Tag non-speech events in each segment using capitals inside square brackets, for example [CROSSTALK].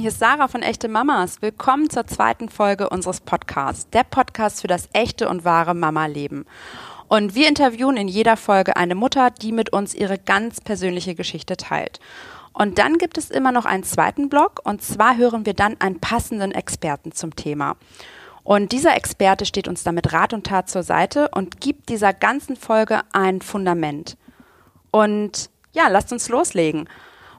hier ist Sarah von Echte Mamas. Willkommen zur zweiten Folge unseres Podcasts, der Podcast für das echte und wahre Mama-Leben. Und wir interviewen in jeder Folge eine Mutter, die mit uns ihre ganz persönliche Geschichte teilt. Und dann gibt es immer noch einen zweiten Blog und zwar hören wir dann einen passenden Experten zum Thema. Und dieser Experte steht uns damit Rat und Tat zur Seite und gibt dieser ganzen Folge ein Fundament. Und ja, lasst uns loslegen.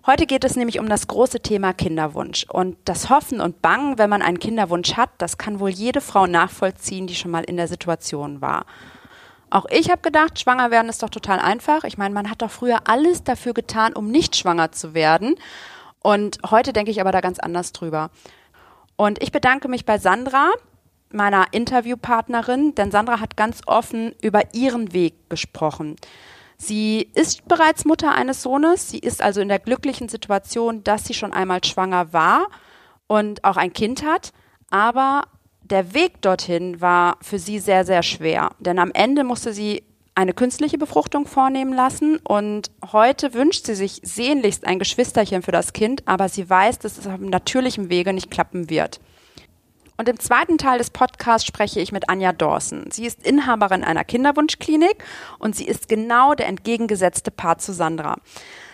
Heute geht es nämlich um das große Thema Kinderwunsch. Und das Hoffen und Bangen, wenn man einen Kinderwunsch hat, das kann wohl jede Frau nachvollziehen, die schon mal in der Situation war. Auch ich habe gedacht, schwanger werden ist doch total einfach. Ich meine, man hat doch früher alles dafür getan, um nicht schwanger zu werden. Und heute denke ich aber da ganz anders drüber. Und ich bedanke mich bei Sandra, meiner Interviewpartnerin, denn Sandra hat ganz offen über ihren Weg gesprochen. Sie ist bereits Mutter eines Sohnes. Sie ist also in der glücklichen Situation, dass sie schon einmal schwanger war und auch ein Kind hat. Aber der Weg dorthin war für sie sehr, sehr schwer. Denn am Ende musste sie eine künstliche Befruchtung vornehmen lassen und heute wünscht sie sich sehnlichst ein Geschwisterchen für das Kind, aber sie weiß, dass es auf natürlichem Wege nicht klappen wird. Und im zweiten Teil des Podcasts spreche ich mit Anja Dawson. Sie ist Inhaberin einer Kinderwunschklinik und sie ist genau der entgegengesetzte Part zu Sandra.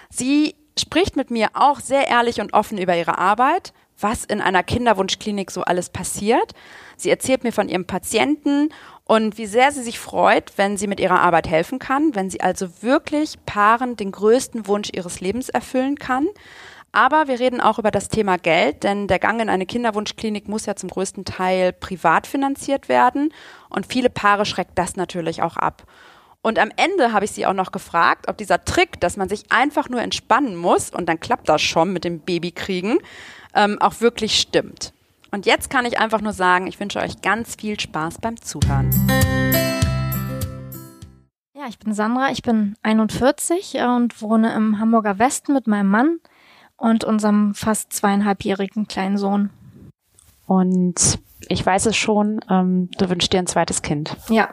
Sie spricht mit mir auch sehr ehrlich und offen über ihre Arbeit, was in einer Kinderwunschklinik so alles passiert. Sie erzählt mir von ihrem Patienten und wie sehr sie sich freut, wenn sie mit ihrer Arbeit helfen kann, wenn sie also wirklich Paaren den größten Wunsch ihres Lebens erfüllen kann. Aber wir reden auch über das Thema Geld, denn der Gang in eine Kinderwunschklinik muss ja zum größten Teil privat finanziert werden und viele Paare schreckt das natürlich auch ab. Und am Ende habe ich sie auch noch gefragt, ob dieser Trick, dass man sich einfach nur entspannen muss und dann klappt das schon mit dem Babykriegen, ähm, auch wirklich stimmt. Und jetzt kann ich einfach nur sagen, ich wünsche euch ganz viel Spaß beim Zuhören. Ja, ich bin Sandra, ich bin 41 und wohne im Hamburger Westen mit meinem Mann und unserem fast zweieinhalbjährigen kleinen Sohn. Und ich weiß es schon, ähm, du wünschst dir ein zweites Kind. Ja,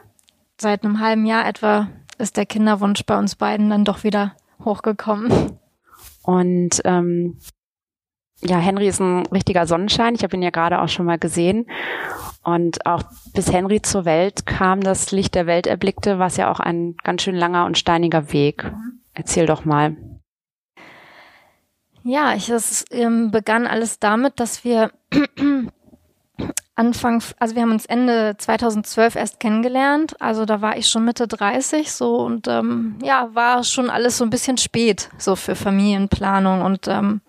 seit einem halben Jahr etwa ist der Kinderwunsch bei uns beiden dann doch wieder hochgekommen. Und ähm, ja, Henry ist ein richtiger Sonnenschein. Ich habe ihn ja gerade auch schon mal gesehen. Und auch bis Henry zur Welt kam, das Licht der Welt erblickte, war es ja auch ein ganz schön langer und steiniger Weg. Erzähl doch mal. Ja, ich, es ähm, begann alles damit, dass wir [CLEARS THROAT] Anfang, also wir haben uns Ende 2012 erst kennengelernt. Also da war ich schon Mitte 30 so und ähm, ja, war schon alles so ein bisschen spät so für Familienplanung und ähm,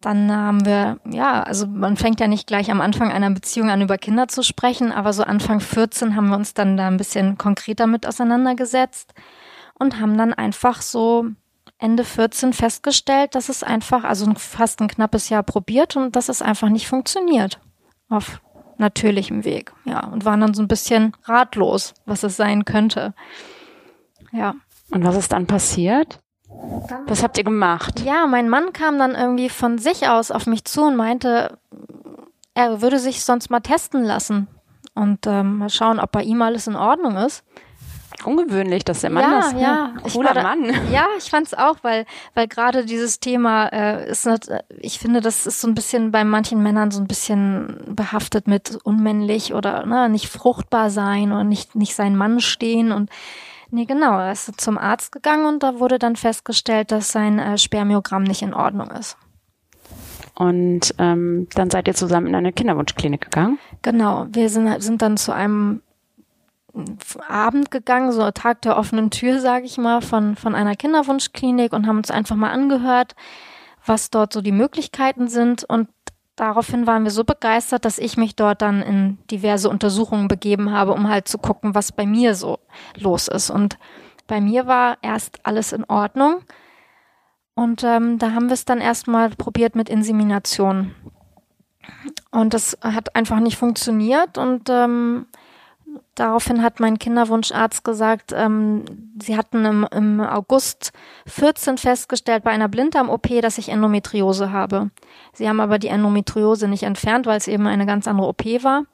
dann haben wir, ja, also man fängt ja nicht gleich am Anfang einer Beziehung an, über Kinder zu sprechen, aber so Anfang 14 haben wir uns dann da ein bisschen konkreter mit auseinandergesetzt und haben dann einfach so Ende 14 festgestellt, dass es einfach, also fast ein knappes Jahr probiert und dass es einfach nicht funktioniert. Auf natürlichem Weg. Ja, und waren dann so ein bisschen ratlos, was es sein könnte. Ja. Und was ist dann passiert? Was habt ihr gemacht? Ja, mein Mann kam dann irgendwie von sich aus auf mich zu und meinte, er würde sich sonst mal testen lassen und ähm, mal schauen, ob bei ihm alles in Ordnung ist ungewöhnlich, dass der Mann ja, das. Ja, cooler da, Mann. [LAUGHS] Ja, ich fand's auch, weil weil gerade dieses Thema äh, ist, nicht, ich finde, das ist so ein bisschen bei manchen Männern so ein bisschen behaftet mit unmännlich oder ne, nicht fruchtbar sein oder nicht nicht sein Mann stehen und Nee, genau. Er ist zum Arzt gegangen und da wurde dann festgestellt, dass sein äh, Spermiogramm nicht in Ordnung ist. Und ähm, dann seid ihr zusammen in eine Kinderwunschklinik gegangen? Genau. Wir sind, sind dann zu einem Abend gegangen, so Tag der offenen Tür, sage ich mal, von, von einer Kinderwunschklinik und haben uns einfach mal angehört, was dort so die Möglichkeiten sind. Und daraufhin waren wir so begeistert, dass ich mich dort dann in diverse Untersuchungen begeben habe, um halt zu gucken, was bei mir so los ist. Und bei mir war erst alles in Ordnung. Und ähm, da haben wir es dann erstmal probiert mit Insemination. Und das hat einfach nicht funktioniert. Und ähm, Daraufhin hat mein Kinderwunscharzt gesagt, ähm, sie hatten im, im August 14 festgestellt bei einer Blinddarm-OP, dass ich Endometriose habe. Sie haben aber die Endometriose nicht entfernt, weil es eben eine ganz andere OP war.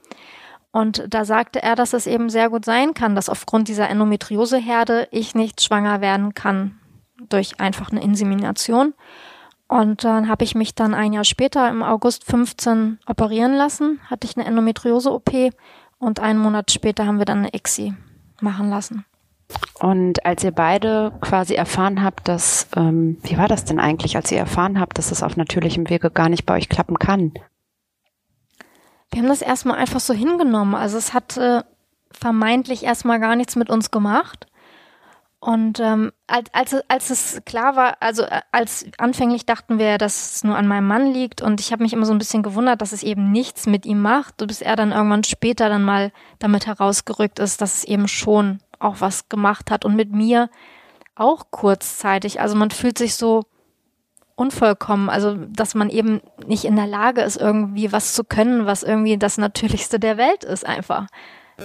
Und da sagte er, dass es eben sehr gut sein kann, dass aufgrund dieser Endometrioseherde ich nicht schwanger werden kann durch einfach eine Insemination. Und dann habe ich mich dann ein Jahr später im August 15 operieren lassen, hatte ich eine Endometriose-OP und einen Monat später haben wir dann eine ICSI machen lassen. Und als ihr beide quasi erfahren habt, dass, ähm, wie war das denn eigentlich, als ihr erfahren habt, dass es auf natürlichem Wege gar nicht bei euch klappen kann? Wir haben das erstmal einfach so hingenommen. Also es hat äh, vermeintlich erstmal gar nichts mit uns gemacht. Und ähm, als, als, als es klar war, also äh, als anfänglich dachten wir, dass es nur an meinem Mann liegt. Und ich habe mich immer so ein bisschen gewundert, dass es eben nichts mit ihm macht, bis er dann irgendwann später dann mal damit herausgerückt ist, dass es eben schon auch was gemacht hat. Und mit mir auch kurzzeitig. Also man fühlt sich so unvollkommen, also dass man eben nicht in der Lage ist, irgendwie was zu können, was irgendwie das Natürlichste der Welt ist einfach.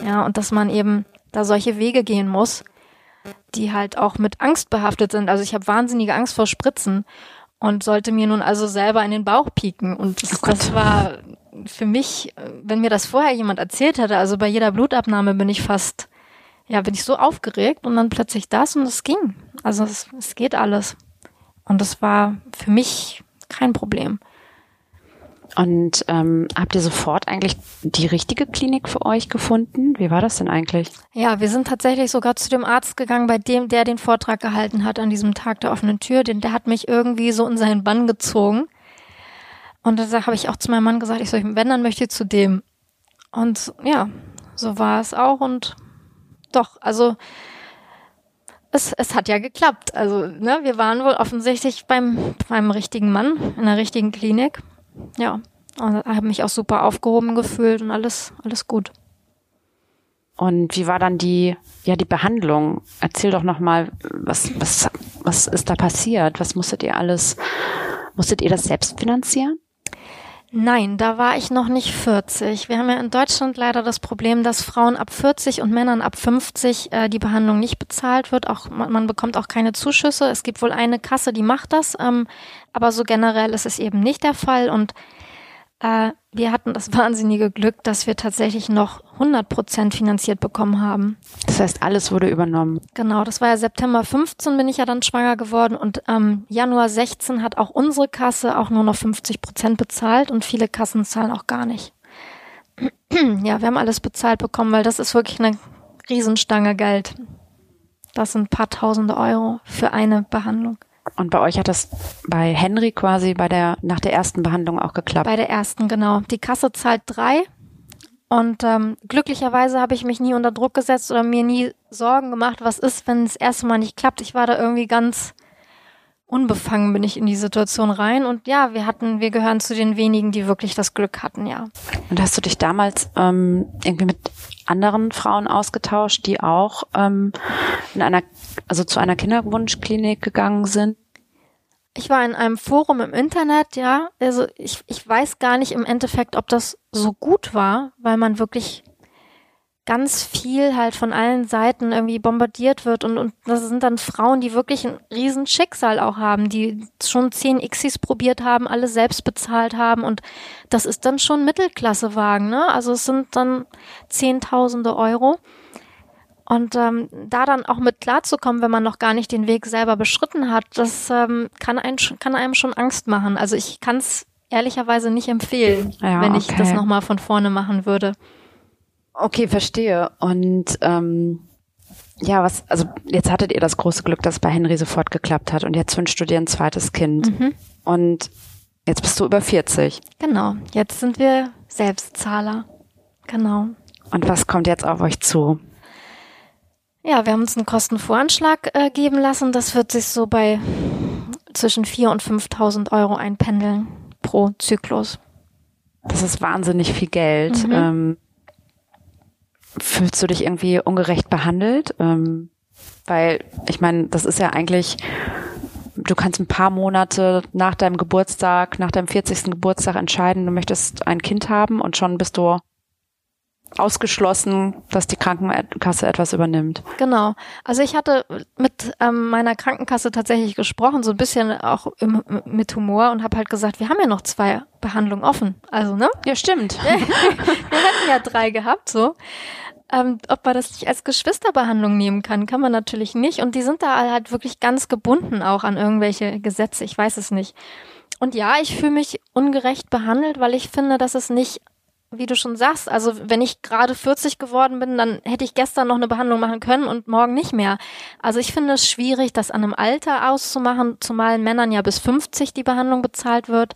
Ja, und dass man eben da solche Wege gehen muss, die halt auch mit Angst behaftet sind. Also ich habe wahnsinnige Angst vor Spritzen und sollte mir nun also selber in den Bauch pieken. Und das, oh das war für mich, wenn mir das vorher jemand erzählt hätte, also bei jeder Blutabnahme bin ich fast, ja, bin ich so aufgeregt und dann plötzlich das und es ging. Also es, es geht alles. Und das war für mich kein Problem. Und ähm, habt ihr sofort eigentlich die richtige Klinik für euch gefunden? Wie war das denn eigentlich? Ja, wir sind tatsächlich sogar zu dem Arzt gegangen, bei dem, der den Vortrag gehalten hat an diesem Tag der offenen Tür. Den, der hat mich irgendwie so in seinen Bann gezogen. Und da habe ich auch zu meinem Mann gesagt, ich soll, wenn, dann möchte ich zu dem. Und ja, so war es auch. Und doch, also es, es hat ja geklappt. Also, ne, wir waren wohl offensichtlich beim, beim richtigen Mann in der richtigen Klinik. Ja, und habe mich auch super aufgehoben gefühlt und alles, alles gut. Und wie war dann die, ja, die Behandlung? Erzähl doch nochmal, was, was, was ist da passiert? Was musstet ihr alles, musstet ihr das selbst finanzieren? Nein, da war ich noch nicht 40. Wir haben ja in Deutschland leider das Problem, dass Frauen ab 40 und Männern ab 50 äh, die Behandlung nicht bezahlt wird. Auch man, man, bekommt auch keine Zuschüsse. Es gibt wohl eine Kasse, die macht das, ähm, aber so generell ist es eben nicht der Fall. Und äh, wir hatten das wahnsinnige Glück, dass wir tatsächlich noch 100 Prozent finanziert bekommen haben. Das heißt, alles wurde übernommen. Genau, das war ja September 15 bin ich ja dann schwanger geworden und ähm, Januar 16 hat auch unsere Kasse auch nur noch 50 Prozent bezahlt und viele Kassen zahlen auch gar nicht. [CLEARS THROAT] ja, wir haben alles bezahlt bekommen, weil das ist wirklich eine Riesenstange Geld. Das sind ein paar tausende Euro für eine Behandlung. Und bei euch hat das bei Henry quasi bei der nach der ersten Behandlung auch geklappt? Bei der ersten, genau. Die Kasse zahlt drei. Und ähm, glücklicherweise habe ich mich nie unter Druck gesetzt oder mir nie Sorgen gemacht, was ist, wenn es erste Mal nicht klappt. Ich war da irgendwie ganz unbefangen bin ich in die Situation rein. Und ja, wir hatten, wir gehören zu den wenigen, die wirklich das Glück hatten, ja. Und hast du dich damals ähm, irgendwie mit anderen Frauen ausgetauscht, die auch ähm, in einer, also zu einer Kinderwunschklinik gegangen sind? Ich war in einem Forum im Internet, ja. Also ich, ich weiß gar nicht im Endeffekt, ob das so gut war, weil man wirklich ganz viel halt von allen Seiten irgendwie bombardiert wird und, und das sind dann Frauen, die wirklich ein riesen Schicksal auch haben, die schon zehn Xis probiert haben, alle selbst bezahlt haben und das ist dann schon Mittelklassewagen, ne? Also es sind dann Zehntausende Euro. Und ähm, da dann auch mit klarzukommen, wenn man noch gar nicht den Weg selber beschritten hat, das ähm, kann, ein, kann einem schon Angst machen. Also ich kann es ehrlicherweise nicht empfehlen, ja, wenn ich okay. das nochmal von vorne machen würde. Okay, verstehe. Und ähm, ja, was, also jetzt hattet ihr das große Glück, dass bei Henry sofort geklappt hat und jetzt wünschst du dir ein zweites Kind. Mhm. Und jetzt bist du über 40. Genau, jetzt sind wir Selbstzahler. Genau. Und was kommt jetzt auf euch zu? Ja, wir haben uns einen Kostenvoranschlag äh, geben lassen. Das wird sich so bei zwischen 4.000 und 5.000 Euro einpendeln pro Zyklus. Das ist wahnsinnig viel Geld. Mhm. Ähm, fühlst du dich irgendwie ungerecht behandelt? Ähm, weil ich meine, das ist ja eigentlich, du kannst ein paar Monate nach deinem Geburtstag, nach deinem 40. Geburtstag entscheiden, du möchtest ein Kind haben und schon bist du ausgeschlossen, dass die Krankenkasse etwas übernimmt. Genau. Also ich hatte mit ähm, meiner Krankenkasse tatsächlich gesprochen, so ein bisschen auch im, mit Humor und habe halt gesagt, wir haben ja noch zwei Behandlungen offen. Also, ne? Ja, stimmt. [LAUGHS] wir hätten ja drei gehabt, so. ähm, ob man das nicht als Geschwisterbehandlung nehmen kann, kann man natürlich nicht. Und die sind da halt wirklich ganz gebunden auch an irgendwelche Gesetze. Ich weiß es nicht. Und ja, ich fühle mich ungerecht behandelt, weil ich finde, dass es nicht wie du schon sagst, also wenn ich gerade 40 geworden bin, dann hätte ich gestern noch eine Behandlung machen können und morgen nicht mehr. Also ich finde es schwierig, das an einem Alter auszumachen, zumal Männern ja bis 50 die Behandlung bezahlt wird.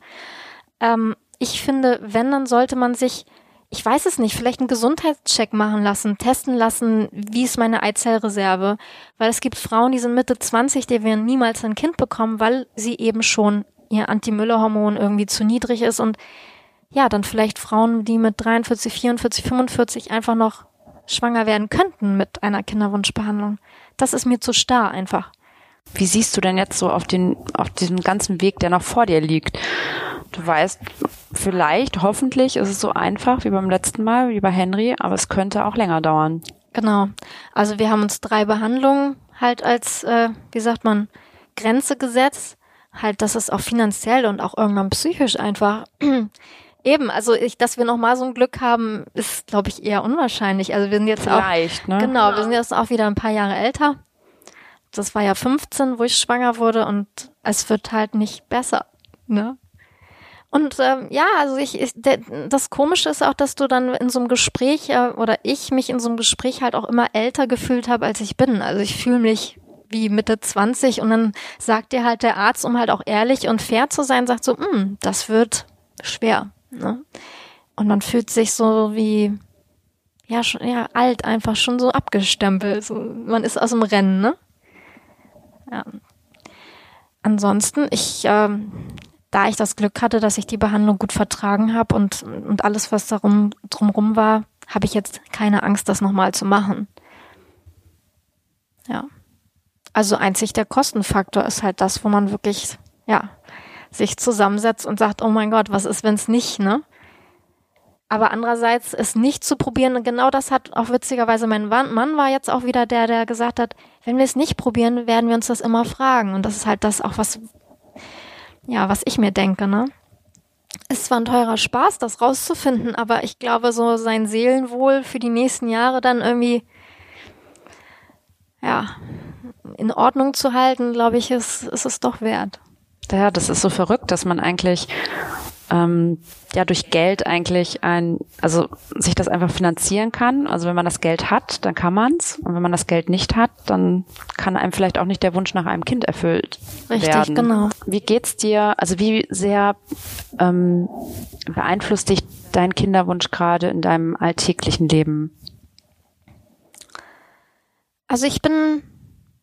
Ähm, ich finde, wenn, dann sollte man sich, ich weiß es nicht, vielleicht einen Gesundheitscheck machen lassen, testen lassen, wie ist meine Eizellreserve. Weil es gibt Frauen, die sind Mitte 20, die werden niemals ein Kind bekommen, weil sie eben schon ihr Anti-Müller-Hormon irgendwie zu niedrig ist und ja, dann vielleicht Frauen, die mit 43, 44, 45 einfach noch schwanger werden könnten mit einer Kinderwunschbehandlung. Das ist mir zu starr einfach. Wie siehst du denn jetzt so auf den, auf diesem ganzen Weg, der noch vor dir liegt? Du weißt, vielleicht, hoffentlich ist es so einfach wie beim letzten Mal, wie bei Henry, aber es könnte auch länger dauern. Genau. Also wir haben uns drei Behandlungen halt als, äh, wie sagt man, Grenze gesetzt. Halt, dass es auch finanziell und auch irgendwann psychisch einfach Eben, also ich, dass wir noch mal so ein Glück haben, ist, glaube ich, eher unwahrscheinlich. Also wir sind jetzt Vielleicht, auch, ne? genau, wir sind jetzt auch wieder ein paar Jahre älter. Das war ja 15, wo ich schwanger wurde und es wird halt nicht besser, ne? Und ähm, ja, also ich, ich der, das Komische ist auch, dass du dann in so einem Gespräch äh, oder ich mich in so einem Gespräch halt auch immer älter gefühlt habe, als ich bin. Also ich fühle mich wie Mitte 20 und dann sagt dir halt der Arzt, um halt auch ehrlich und fair zu sein, sagt so, hm, das wird schwer. Ne? Und man fühlt sich so wie, ja, schon, ja, alt einfach, schon so abgestempelt. So, man ist aus dem Rennen, ne? Ja. Ansonsten, ich, ähm, da ich das Glück hatte, dass ich die Behandlung gut vertragen habe und, und alles, was darum drumrum war, habe ich jetzt keine Angst, das nochmal zu machen. Ja. Also einzig der Kostenfaktor ist halt das, wo man wirklich, ja, sich zusammensetzt und sagt, oh mein Gott, was ist, wenn es nicht, ne? Aber andererseits es nicht zu probieren, genau das hat auch witzigerweise mein Mann war jetzt auch wieder der, der gesagt hat, wenn wir es nicht probieren, werden wir uns das immer fragen. Und das ist halt das auch, was, ja, was ich mir denke, ne? Es war ein teurer Spaß, das rauszufinden, aber ich glaube, so sein Seelenwohl für die nächsten Jahre dann irgendwie, ja, in Ordnung zu halten, glaube ich, ist, ist es doch wert. Ja, das ist so verrückt, dass man eigentlich ähm, ja durch Geld eigentlich ein, also sich das einfach finanzieren kann. Also wenn man das Geld hat, dann kann man's. Und wenn man das Geld nicht hat, dann kann einem vielleicht auch nicht der Wunsch nach einem Kind erfüllt Richtig, werden. genau. Wie geht's dir? Also wie sehr ähm, beeinflusst dich dein Kinderwunsch gerade in deinem alltäglichen Leben? Also ich bin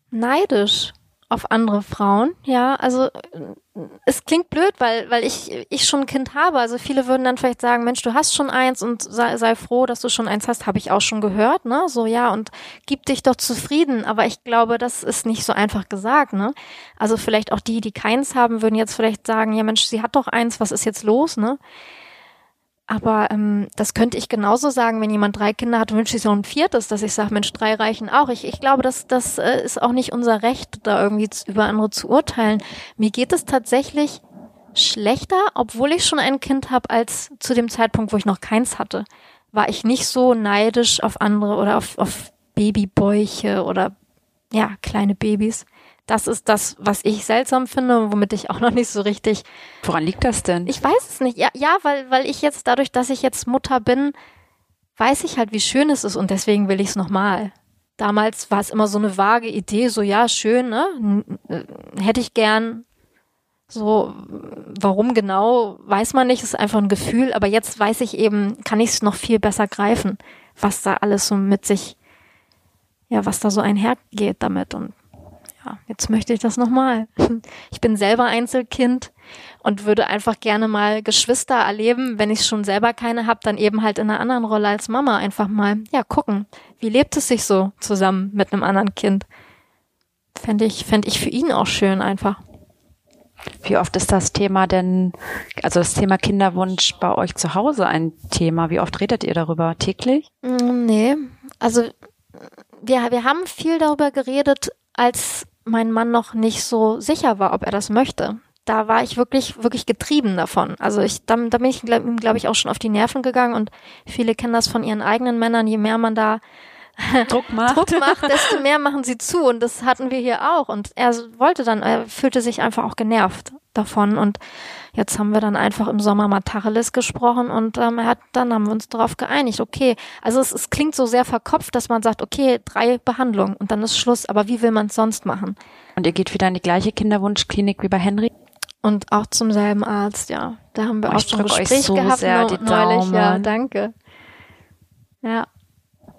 neidisch auf andere Frauen, ja. Also es klingt blöd, weil, weil ich, ich schon ein Kind habe. Also viele würden dann vielleicht sagen, Mensch, du hast schon eins und sei, sei froh, dass du schon eins hast, habe ich auch schon gehört, ne? So, ja, und gib dich doch zufrieden. Aber ich glaube, das ist nicht so einfach gesagt, ne? Also vielleicht auch die, die keins haben, würden jetzt vielleicht sagen, ja Mensch, sie hat doch eins, was ist jetzt los, ne? Aber ähm, das könnte ich genauso sagen, wenn jemand drei Kinder hat, wünsche ich so ein viertes, dass ich sage, Mensch, drei reichen auch. Ich, ich glaube, das, das äh, ist auch nicht unser Recht, da irgendwie über andere zu urteilen. Mir geht es tatsächlich schlechter, obwohl ich schon ein Kind habe, als zu dem Zeitpunkt, wo ich noch keins hatte. War ich nicht so neidisch auf andere oder auf, auf Babybäuche oder ja, kleine Babys. Das ist das, was ich seltsam finde und womit ich auch noch nicht so richtig. Woran liegt das denn? Ich weiß es nicht. Ja, ja, weil, weil ich jetzt dadurch, dass ich jetzt Mutter bin, weiß ich halt, wie schön es ist und deswegen will ich es nochmal. Damals war es immer so eine vage Idee, so ja, schön, ne? Äh, hätte ich gern. So, warum genau, weiß man nicht, ist einfach ein Gefühl, aber jetzt weiß ich eben, kann ich es noch viel besser greifen, was da alles so mit sich, ja, was da so einhergeht damit und jetzt möchte ich das nochmal. [LAUGHS] Ich bin selber Einzelkind und würde einfach gerne mal Geschwister erleben. Wenn ich schon selber keine habe, dann eben halt in einer anderen Rolle als Mama einfach mal, ja, gucken. Wie lebt es sich so zusammen mit einem anderen Kind? Fände ich, fände ich für ihn auch schön einfach. Wie oft ist das Thema denn, also das Thema Kinderwunsch bei euch zu Hause ein Thema? Wie oft redet ihr darüber? Täglich? Mm, nee, also wir, wir haben viel darüber geredet, als mein Mann noch nicht so sicher war, ob er das möchte. da war ich wirklich, wirklich getrieben davon. Also ich, da, da bin ich, glaube glaub ich, auch schon auf die Nerven gegangen und viele kennen das von ihren eigenen Männern. Je mehr man da [LAUGHS] Druck macht. Druck macht, desto mehr machen sie zu. Und das hatten wir hier auch. Und er wollte dann, er fühlte sich einfach auch genervt davon. Und jetzt haben wir dann einfach im Sommer mal Tacheles gesprochen und ähm, er hat, dann haben wir uns darauf geeinigt. Okay, also es, es klingt so sehr verkopft, dass man sagt, okay, drei Behandlungen und dann ist Schluss. Aber wie will man es sonst machen? Und ihr geht wieder in die gleiche Kinderwunschklinik wie bei Henry? Und auch zum selben Arzt, ja. Da haben wir oh, auch schon ein Gespräch so gehabt sehr neulich. Ja, danke. Ja.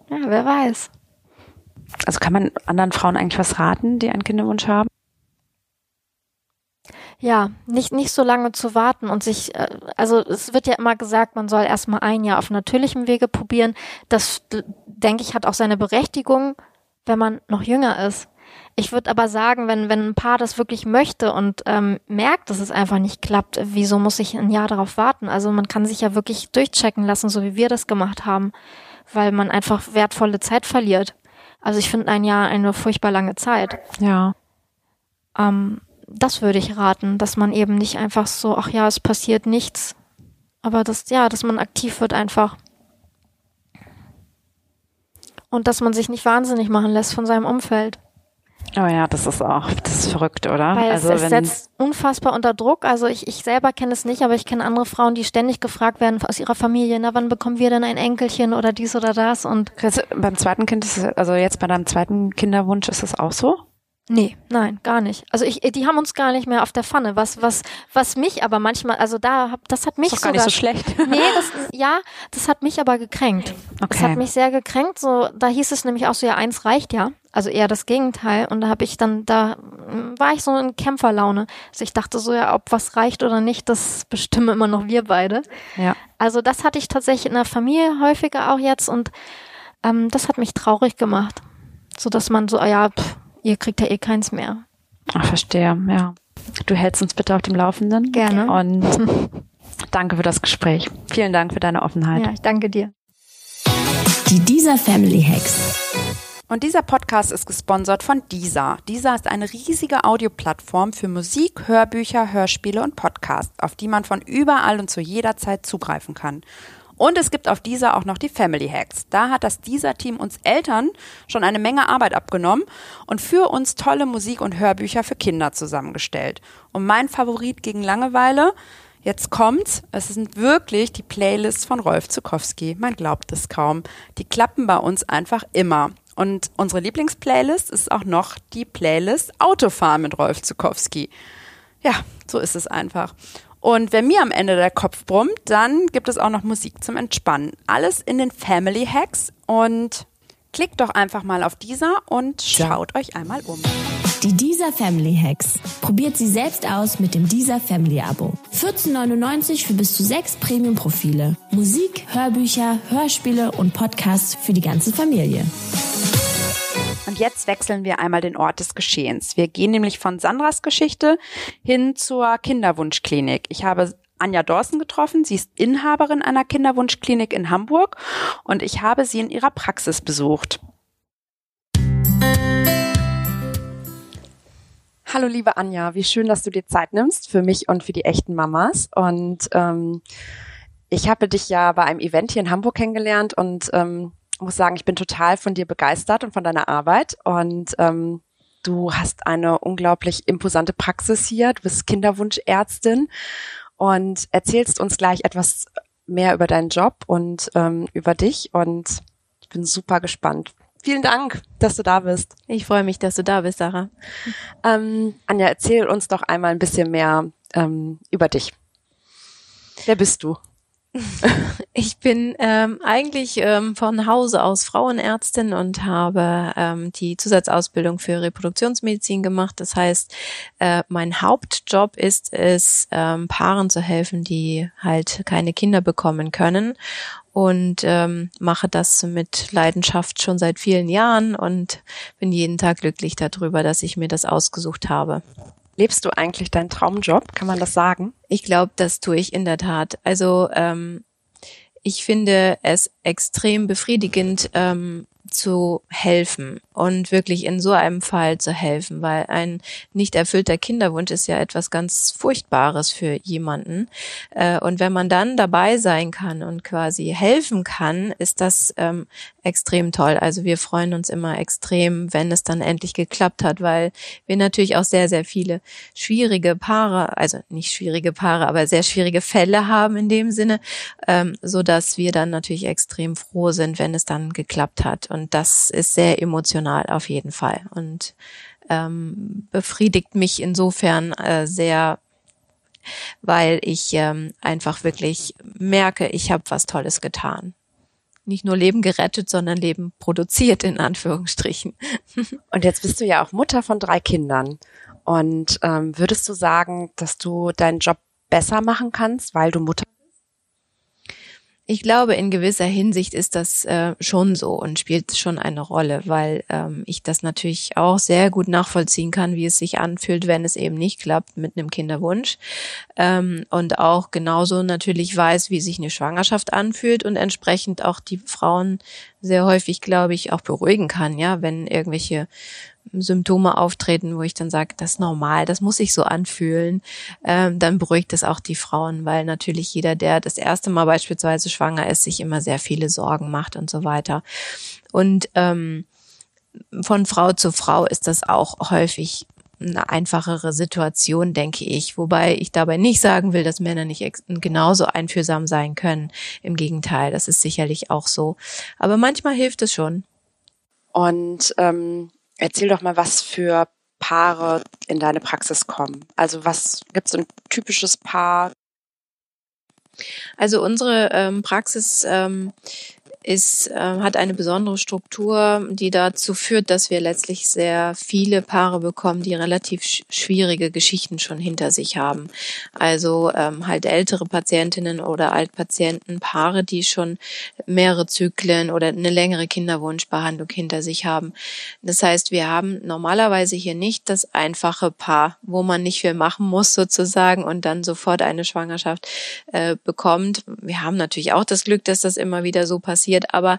Ja, wer weiß. Also kann man anderen Frauen eigentlich was raten, die einen Kinderwunsch haben? Ja, nicht, nicht so lange zu warten und sich, äh, also es wird ja immer gesagt, man soll erstmal ein Jahr auf natürlichem Wege probieren. Das, denke ich, hat auch seine Berechtigung, wenn man noch jünger ist. Ich würde aber sagen, wenn, wenn ein Paar das wirklich möchte und ähm, merkt, dass es einfach nicht klappt, wieso muss ich ein Jahr darauf warten? Also man kann sich ja wirklich durchchecken lassen, so wie wir das gemacht haben, weil man einfach wertvolle Zeit verliert. Also ich finde ein Jahr eine furchtbar lange Zeit. Ja. Ähm, das würde ich raten, dass man eben nicht einfach so, ach ja, es passiert nichts. Aber das, ja, dass man aktiv wird einfach. Und dass man sich nicht wahnsinnig machen lässt von seinem Umfeld. Oh ja, das ist auch, das ist verrückt, oder? Weil also es, es setzt unfassbar unter Druck. Also ich, ich selber kenne es nicht, aber ich kenne andere Frauen, die ständig gefragt werden aus ihrer Familie, na, wann bekommen wir denn ein Enkelchen oder dies oder das? Und beim zweiten Kind ist es, also jetzt bei deinem zweiten Kinderwunsch ist es auch so? Nee, nein, gar nicht. Also ich, die haben uns gar nicht mehr auf der Pfanne. Was, was, was mich aber manchmal, also da, das hat mich ist doch gar sogar, nicht so schlecht. [LAUGHS] Nee, das, ja, das hat mich aber gekränkt. Okay. Das hat mich sehr gekränkt. So, da hieß es nämlich auch so, ja, eins reicht ja. Also eher das Gegenteil. Und da habe ich dann, da war ich so in Kämpferlaune. Also ich dachte so, ja, ob was reicht oder nicht, das bestimmen immer noch wir beide. Ja. Also das hatte ich tatsächlich in der Familie häufiger auch jetzt und ähm, das hat mich traurig gemacht. So dass man so, ja, pff, ihr kriegt ja eh keins mehr. Ach, verstehe, ja. Du hältst uns bitte auf dem Laufenden. Gerne. Und [LAUGHS] danke für das Gespräch. Vielen Dank für deine Offenheit. Ja, ich danke dir. Die Dieser Family Hacks. Und dieser Podcast ist gesponsert von Deezer. Deezer ist eine riesige Audioplattform für Musik, Hörbücher, Hörspiele und Podcasts, auf die man von überall und zu jeder Zeit zugreifen kann. Und es gibt auf dieser auch noch die Family Hacks. Da hat das dieser Team uns Eltern schon eine Menge Arbeit abgenommen und für uns tolle Musik und Hörbücher für Kinder zusammengestellt. Und mein Favorit gegen Langeweile, jetzt kommt's, es sind wirklich die Playlists von Rolf Zukowski. Man glaubt es kaum. Die klappen bei uns einfach immer. Und unsere Lieblingsplaylist ist auch noch die Playlist Autofahren mit Rolf Zukowski. Ja, so ist es einfach. Und wenn mir am Ende der Kopf brummt, dann gibt es auch noch Musik zum Entspannen. Alles in den Family Hacks und klickt doch einfach mal auf dieser und schaut ja. euch einmal um. Die Dieser Family Hacks. Probiert sie selbst aus mit dem Dieser Family Abo. 14,99 für bis zu sechs Premium-Profile. Musik, Hörbücher, Hörspiele und Podcasts für die ganze Familie. Und jetzt wechseln wir einmal den Ort des Geschehens. Wir gehen nämlich von Sandras Geschichte hin zur Kinderwunschklinik. Ich habe Anja Dawson getroffen. Sie ist Inhaberin einer Kinderwunschklinik in Hamburg und ich habe sie in ihrer Praxis besucht. Hallo liebe Anja, wie schön, dass du dir Zeit nimmst für mich und für die echten Mamas. Und ähm, ich habe dich ja bei einem Event hier in Hamburg kennengelernt und ähm, muss sagen, ich bin total von dir begeistert und von deiner Arbeit. Und ähm, du hast eine unglaublich imposante Praxis hier. Du bist Kinderwunschärztin und erzählst uns gleich etwas mehr über deinen Job und ähm, über dich. Und ich bin super gespannt. Vielen Dank, dass du da bist. Ich freue mich, dass du da bist, Sarah. Ähm, Anja, erzähl uns doch einmal ein bisschen mehr ähm, über dich. Wer bist du? [LAUGHS] Ich bin ähm, eigentlich ähm, von Hause aus Frauenärztin und habe ähm, die Zusatzausbildung für Reproduktionsmedizin gemacht. Das heißt, äh, mein Hauptjob ist es, ähm, Paaren zu helfen, die halt keine Kinder bekommen können und ähm, mache das mit Leidenschaft schon seit vielen Jahren und bin jeden Tag glücklich darüber, dass ich mir das ausgesucht habe. Lebst du eigentlich deinen Traumjob? Kann man das sagen? Ich glaube, das tue ich in der Tat. Also ähm, ich finde es extrem befriedigend ähm, zu helfen und wirklich in so einem Fall zu helfen, weil ein nicht erfüllter Kinderwunsch ist ja etwas ganz Furchtbares für jemanden. Äh, und wenn man dann dabei sein kann und quasi helfen kann, ist das ähm, extrem toll. Also wir freuen uns immer extrem, wenn es dann endlich geklappt hat, weil wir natürlich auch sehr, sehr viele schwierige Paare, also nicht schwierige Paare, aber sehr schwierige Fälle haben in dem Sinne, ähm, so dass wir dann natürlich extrem froh sind, wenn es dann geklappt hat. Und das ist sehr emotional auf jeden Fall und ähm, befriedigt mich insofern äh, sehr weil ich ähm, einfach wirklich merke, ich habe was Tolles getan nicht nur Leben gerettet, sondern Leben produziert, in Anführungsstrichen. [LAUGHS] Und jetzt bist du ja auch Mutter von drei Kindern. Und ähm, würdest du sagen, dass du deinen Job besser machen kannst, weil du Mutter ich glaube, in gewisser Hinsicht ist das äh, schon so und spielt schon eine Rolle, weil ähm, ich das natürlich auch sehr gut nachvollziehen kann, wie es sich anfühlt, wenn es eben nicht klappt mit einem Kinderwunsch. Ähm, und auch genauso natürlich weiß, wie sich eine Schwangerschaft anfühlt und entsprechend auch die Frauen sehr häufig, glaube ich, auch beruhigen kann, ja, wenn irgendwelche Symptome auftreten, wo ich dann sage, das ist normal, das muss sich so anfühlen, ähm, dann beruhigt es auch die Frauen, weil natürlich jeder, der das erste Mal beispielsweise schwanger ist, sich immer sehr viele Sorgen macht und so weiter. Und ähm, von Frau zu Frau ist das auch häufig eine einfachere Situation, denke ich. Wobei ich dabei nicht sagen will, dass Männer nicht genauso einfühlsam sein können. Im Gegenteil, das ist sicherlich auch so. Aber manchmal hilft es schon. Und ähm, Erzähl doch mal, was für Paare in deine Praxis kommen. Also was gibt es ein typisches Paar? Also unsere ähm, Praxis ähm, ist, äh, hat eine besondere Struktur, die dazu führt, dass wir letztlich sehr viele Paare bekommen, die relativ sch schwierige Geschichten schon hinter sich haben. Also ähm, halt ältere Patientinnen oder Altpatienten, Paare, die schon mehrere Zyklen oder eine längere Kinderwunschbehandlung hinter sich haben. Das heißt, wir haben normalerweise hier nicht das einfache Paar, wo man nicht viel machen muss sozusagen und dann sofort eine Schwangerschaft äh, bekommt. Wir haben natürlich auch das Glück, dass das immer wieder so passiert passiert, aber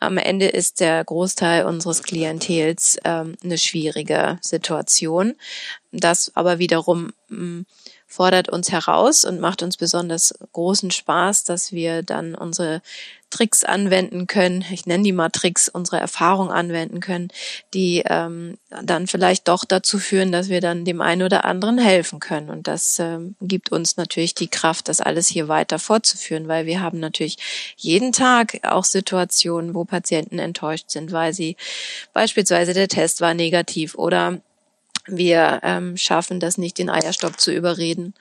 am Ende ist der Großteil unseres Klientels ähm, eine schwierige Situation. Das aber wiederum mh, mm, fordert uns heraus und macht uns besonders großen Spaß, dass wir dann unsere Tricks anwenden können, ich nenne die mal Tricks, unsere Erfahrung anwenden können, die ähm, dann vielleicht doch dazu führen, dass wir dann dem einen oder anderen helfen können. Und das ähm, gibt uns natürlich die Kraft, das alles hier weiter fortzuführen, weil wir haben natürlich jeden Tag auch Situationen, wo Patienten enttäuscht sind, weil sie beispielsweise der Test war negativ oder wir ähm, schaffen das nicht, den Eierstock zu überreden,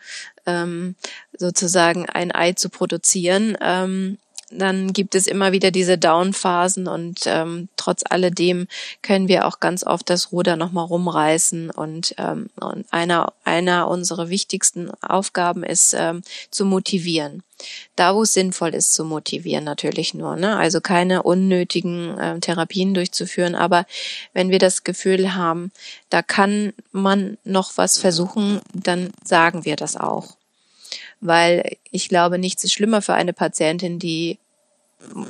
ähm, sozusagen ein Ei zu produzieren. Ähm, dann gibt es immer wieder diese Down-Phasen und ähm, trotz alledem können wir auch ganz oft das Ruder nochmal rumreißen und, ähm, und einer, einer unserer wichtigsten Aufgaben ist ähm, zu motivieren. Da, wo es sinnvoll ist, zu motivieren natürlich nur. Ne? Also keine unnötigen äh, Therapien durchzuführen. Aber wenn wir das Gefühl haben, da kann man noch was versuchen, dann sagen wir das auch weil ich glaube, nichts ist schlimmer für eine Patientin, die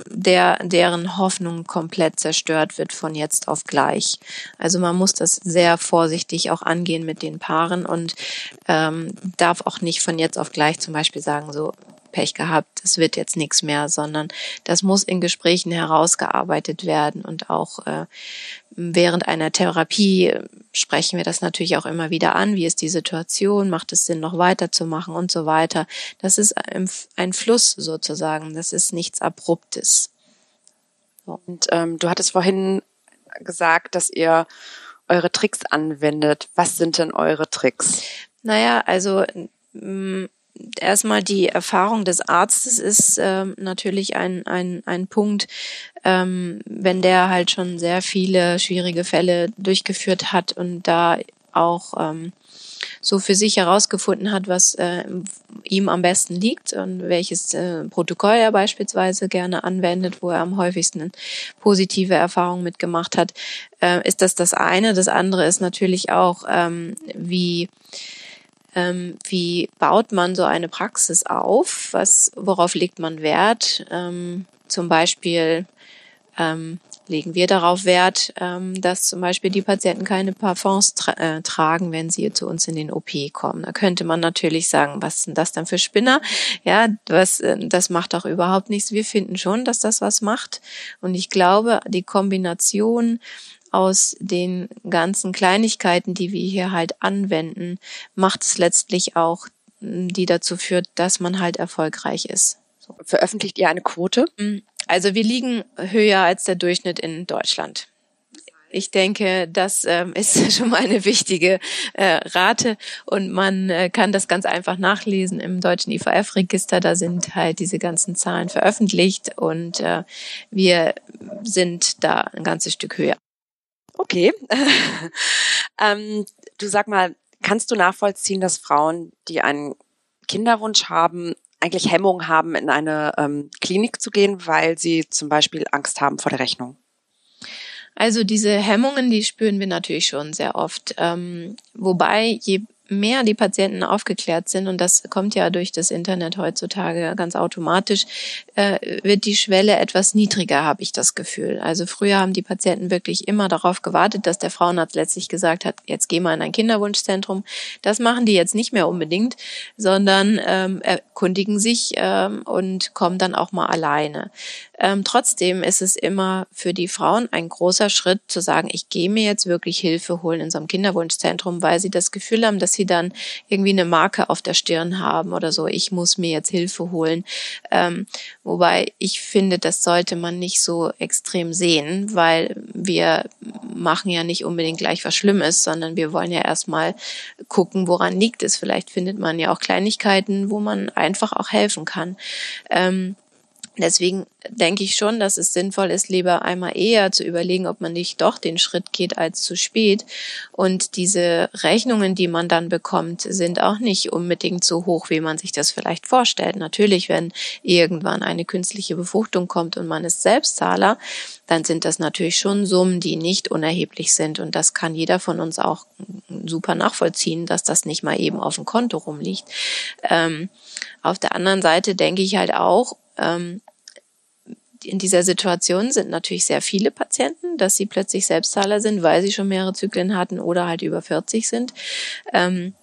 der, deren Hoffnung komplett zerstört wird von jetzt auf gleich. Also man muss das sehr vorsichtig auch angehen mit den Paaren und ähm, darf auch nicht von jetzt auf gleich zum Beispiel sagen, so Pech gehabt, es wird jetzt nichts mehr, sondern das muss in Gesprächen herausgearbeitet werden und auch äh, während einer Therapie sprechen wir das natürlich auch immer wieder an. Wie ist die Situation? Macht es Sinn, noch weiterzumachen und so weiter? Das ist ein Fluss sozusagen. Das ist nichts Abruptes. Und ähm, du hattest vorhin gesagt, dass ihr eure Tricks anwendet. Was sind denn eure Tricks? Naja, also erstmal die Erfahrung des Arztes ist ähm, natürlich ein, ein, ein Punkt, ähm, wenn der halt schon sehr viele schwierige Fälle durchgeführt hat und da auch ähm, so für sich herausgefunden hat, was äh, ihm am besten liegt und welches äh, Protokoll er beispielsweise gerne anwendet, wo er am häufigsten positive Erfahrungen mitgemacht hat, äh, ist das das eine. Das andere ist natürlich auch, ähm, wie ähm, wie baut man so eine Praxis auf? Was, worauf legt man Wert? Ähm, zum Beispiel ähm, legen wir darauf Wert, ähm, dass zum Beispiel die Patienten keine Parfums tra äh, tragen, wenn sie zu uns in den OP kommen. Da könnte man natürlich sagen, was sind das dann für Spinner? Ja, was, äh, das macht doch überhaupt nichts. Wir finden schon, dass das was macht. Und ich glaube, die Kombination aus den ganzen Kleinigkeiten, die wir hier halt anwenden, macht es letztlich auch, die dazu führt, dass man halt erfolgreich ist. So. Veröffentlicht ihr eine Quote? Mm, also wir liegen höher als der Durchschnitt in Deutschland. Ich denke, das ähm, ist [LAUGHS] schon mal eine wichtige äh, Rate und man äh, kann das ganz einfach nachlesen im deutschen IVF-Register. Da sind halt diese ganzen Zahlen veröffentlicht und äh, wir sind da ein ganzes Stück höher. Okay. [LAUGHS] ähm, du sag mal, kannst du nachvollziehen, dass Frauen, die einen Kinderwunsch haben, eigentlich Hemmungen haben, in eine ähm, Klinik zu gehen, weil sie zum Beispiel Angst haben vor der Rechnung? Also diese Hemmungen, die spüren wir natürlich schon sehr oft. Ähm, wobei je mehr die Patienten aufgeklärt sind, und das kommt ja durch das Internet heutzutage ganz automatisch, äh, wird die Schwelle etwas niedriger, habe ich das Gefühl. Also früher haben die Patienten wirklich immer darauf gewartet, dass der Frauenarzt letztlich gesagt hat, jetzt geh mal in ein Kinderwunschzentrum. Das machen die jetzt nicht mehr unbedingt, sondern ähm, erkundigen sich ähm, und kommen dann auch mal alleine. Ähm, trotzdem ist es immer für die Frauen ein großer Schritt zu sagen, ich gehe mir jetzt wirklich Hilfe holen in so einem Kinderwunschzentrum, weil sie das Gefühl haben, dass sie dann irgendwie eine Marke auf der Stirn haben oder so, ich muss mir jetzt Hilfe holen. Ähm, wobei ich finde, das sollte man nicht so extrem sehen, weil wir machen ja nicht unbedingt gleich was Schlimmes, sondern wir wollen ja erstmal gucken, woran liegt es. Vielleicht findet man ja auch Kleinigkeiten, wo man einfach auch helfen kann. Ähm, Deswegen denke ich schon, dass es sinnvoll ist, lieber einmal eher zu überlegen, ob man nicht doch den Schritt geht als zu spät. Und diese Rechnungen, die man dann bekommt, sind auch nicht unbedingt so hoch, wie man sich das vielleicht vorstellt. Natürlich, wenn irgendwann eine künstliche Befruchtung kommt und man ist Selbstzahler, dann sind das natürlich schon Summen, die nicht unerheblich sind. Und das kann jeder von uns auch super nachvollziehen, dass das nicht mal eben auf dem Konto rumliegt. Ähm, auf der anderen Seite denke ich halt auch, ähm, in dieser Situation sind natürlich sehr viele Patienten, dass sie plötzlich Selbstzahler sind, weil sie schon mehrere Zyklen hatten oder halt über 40 sind. Ähm,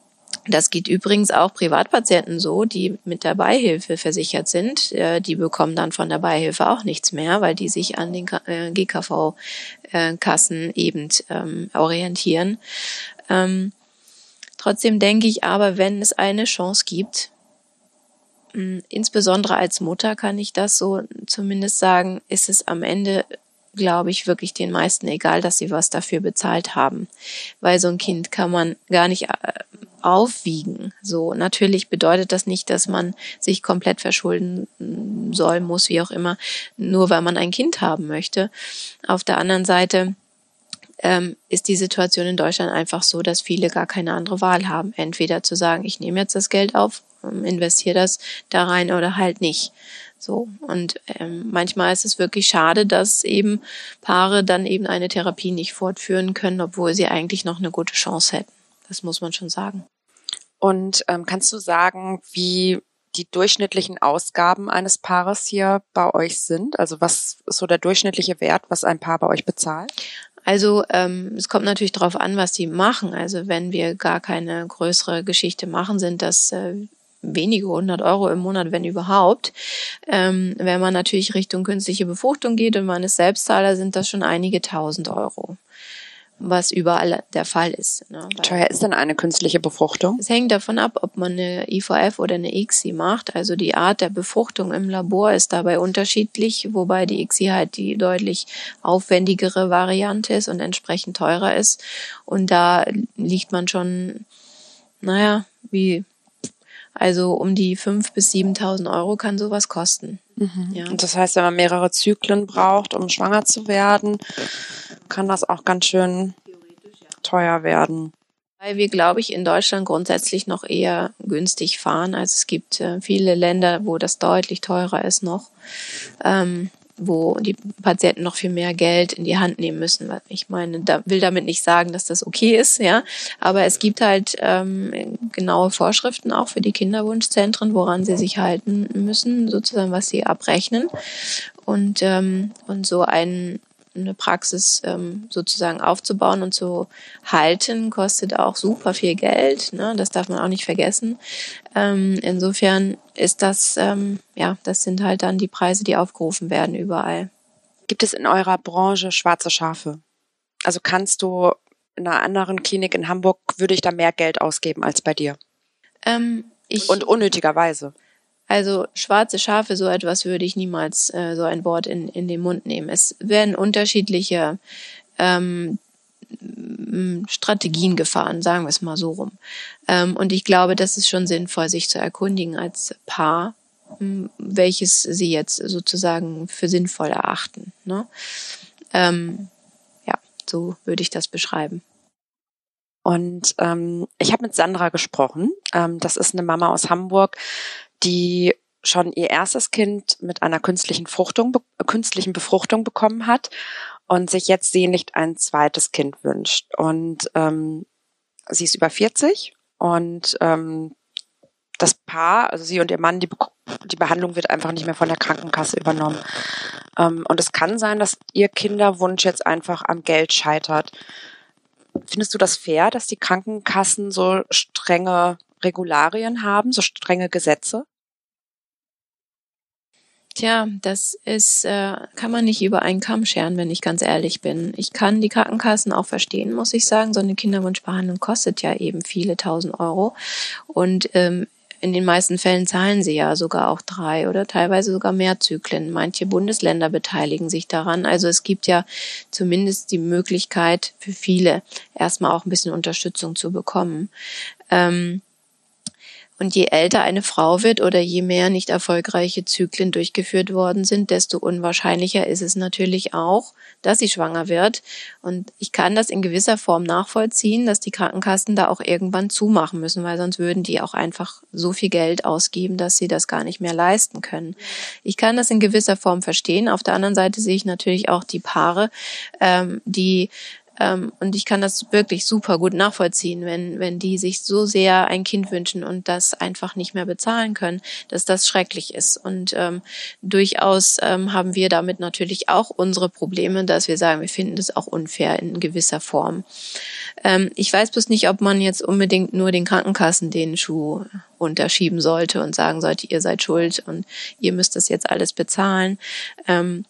das geht übrigens auch Privatpatienten so, die mit der Beihilfe versichert sind. Äh, die bekommen dann von der Beihilfe auch nichts mehr, weil die sich an den äh, GKV-Kassen eben ähm, orientieren. Ähm, trotzdem denke ich aber, wenn es eine Chance gibt, insbesondere als Mutter kann ich das so zumindest sagen, ist es am Ende, glaube ich, wirklich den meisten egal, dass sie was dafür bezahlt haben. Weil so ein Kind kann man gar nicht äh, aufwiegen. So, natürlich bedeutet das nicht, dass man sich komplett verschulden soll, muss, wie auch immer, nur weil man ein Kind haben möchte. Auf der anderen Seite, ähm, ist die Situation in Deutschland einfach so, dass viele gar keine andere Wahl haben. Entweder zu sagen, ich nehme jetzt das Geld auf ähm, investiere das da rein oder halt nicht. So. Und ähm, manchmal ist es wirklich schade, dass eben Paare dann eben eine Therapie nicht fortführen können, obwohl sie eigentlich noch eine gute Chance hätten. Das muss man schon sagen. Und ähm, kannst du sagen, wie die durchschnittlichen Ausgaben eines Paares hier bei euch sind? Also was ist so der durchschnittliche Wert, was ein Paar bei euch bezahlt? Also ähm, es kommt natürlich darauf an, was die machen. Also wenn wir gar keine größere Geschichte machen, sind das äh, wenige hundert Euro im Monat, wenn überhaupt. Ähm, wenn man natürlich Richtung künstliche Befruchtung geht und man ist Selbstzahler, sind das schon einige tausend Euro was überall der Fall ist. Ne? teuer ist denn eine künstliche Befruchtung? Es hängt davon ab, ob man eine IVF oder eine ICSI macht. Also die Art der Befruchtung im Labor ist dabei unterschiedlich, wobei die ICSI halt die deutlich aufwendigere Variante ist und entsprechend teurer ist. Und da liegt man schon, naja, wie also um die fünf bis 7.000 Euro kann sowas kosten. Mhm. Ja. Und das heißt, wenn man mehrere Zyklen braucht, um schwanger zu werden, kann das auch ganz schön teuer werden. Weil wir, glaube ich, in Deutschland grundsätzlich noch eher günstig fahren. Also es gibt äh, viele Länder, wo das deutlich teurer ist noch. Ähm, wo die Patienten noch viel mehr Geld in die Hand nehmen müssen. Ich meine, da will damit nicht sagen, dass das okay ist, ja, aber es gibt halt ähm, genaue Vorschriften auch für die Kinderwunschzentren, woran sie sich halten müssen, sozusagen, was sie abrechnen. Und, ähm, und so ein eine Praxis ähm, sozusagen aufzubauen und zu halten, kostet auch super viel Geld. Ne? Das darf man auch nicht vergessen. Ähm, insofern ist das, ähm, ja, das sind halt dann die Preise, die aufgerufen werden überall. Gibt es in eurer Branche schwarze Schafe? Also kannst du in einer anderen Klinik in Hamburg, würde ich da mehr Geld ausgeben als bei dir? Ähm, ich, Und unnötigerweise. Also schwarze Schafe, so etwas würde ich niemals äh, so ein Wort in, in den Mund nehmen. Es werden unterschiedliche ähm, Strategien gefahren, sagen wir es mal so rum. Ähm, und ich glaube, das ist schon sinnvoll, sich zu erkundigen als Paar, welches sie jetzt sozusagen für sinnvoll erachten. Ne? Ähm, ja, so würde ich das beschreiben. Und ähm, ich habe mit Sandra gesprochen. Ähm, das ist eine Mama aus Hamburg, die schon ihr erstes Kind mit einer künstlichen, Fruchtung, künstlichen Befruchtung bekommen hat und sich jetzt sehnlich ein zweites Kind wünscht. Und ähm, sie ist über 40 und ähm, das Paar, also sie und ihr Mann, die, die Behandlung wird einfach nicht mehr von der Krankenkasse übernommen. Ähm, und es kann sein, dass ihr Kinderwunsch jetzt einfach am Geld scheitert. Findest du das fair, dass die Krankenkassen so strenge Regularien haben, so strenge Gesetze? Tja, das ist, äh, kann man nicht über einen Kamm scheren, wenn ich ganz ehrlich bin. Ich kann die Krankenkassen auch verstehen, muss ich sagen. So eine Kinderwunschbehandlung kostet ja eben viele tausend Euro. Und ähm, in den meisten Fällen zahlen sie ja sogar auch drei oder teilweise sogar mehr Zyklen. Manche Bundesländer beteiligen sich daran. Also es gibt ja zumindest die Möglichkeit für viele, erstmal auch ein bisschen Unterstützung zu bekommen. Ähm, und je älter eine Frau wird oder je mehr nicht erfolgreiche Zyklen durchgeführt worden sind, desto unwahrscheinlicher ist es natürlich auch, dass sie schwanger wird. Und ich kann das in gewisser Form nachvollziehen, dass die Krankenkassen da auch irgendwann zumachen müssen, weil sonst würden die auch einfach so viel Geld ausgeben, dass sie das gar nicht mehr leisten können. Ich kann das in gewisser Form verstehen. Auf der anderen Seite sehe ich natürlich auch die Paare, ähm, die ähm, und ich kann das wirklich super gut nachvollziehen, wenn, wenn die sich so sehr ein Kind wünschen und das einfach nicht mehr bezahlen können, dass das schrecklich ist. Und ähm, durchaus ähm, haben wir damit natürlich auch unsere Probleme, dass wir sagen, wir finden das auch unfair in gewisser Form. Ähm, ich weiß bloß nicht, ob man jetzt unbedingt nur den Krankenkassen den Schuh unterschieben sollte und sagen sollte, ihr seid schuld und ihr müsst das jetzt alles bezahlen. Ähm,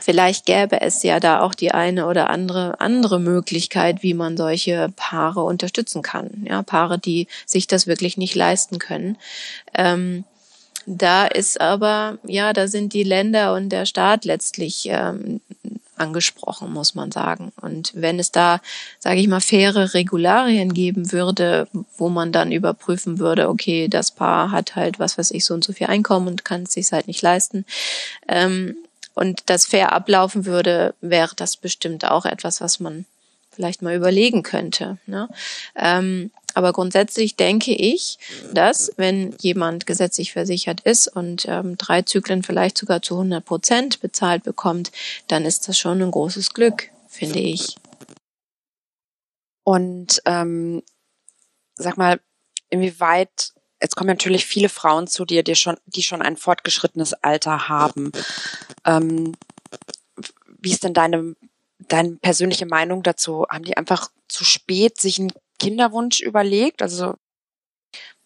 Vielleicht gäbe es ja da auch die eine oder andere andere Möglichkeit, wie man solche Paare unterstützen kann. Ja, Paare, die sich das wirklich nicht leisten können. Ähm, da ist aber, ja, da sind die Länder und der Staat letztlich ähm, angesprochen, muss man sagen. Und wenn es da, sage ich mal, faire Regularien geben würde, wo man dann überprüfen würde, okay, das Paar hat halt, was weiß ich, so und so viel Einkommen und kann es sich halt nicht leisten, ähm, und das fair ablaufen würde, wäre das bestimmt auch etwas, was man vielleicht mal überlegen könnte. Ne? Ähm, aber grundsätzlich denke ich, dass wenn jemand gesetzlich versichert ist und ähm, drei Zyklen vielleicht sogar zu 100 Prozent bezahlt bekommt, dann ist das schon ein großes Glück, finde ich. Und ähm, sag mal, inwieweit Jetzt kommen natürlich viele Frauen zu dir, die schon, die schon ein fortgeschrittenes Alter haben. Ähm, wie ist denn deine, deine persönliche Meinung dazu? Haben die einfach zu spät sich einen Kinderwunsch überlegt? Also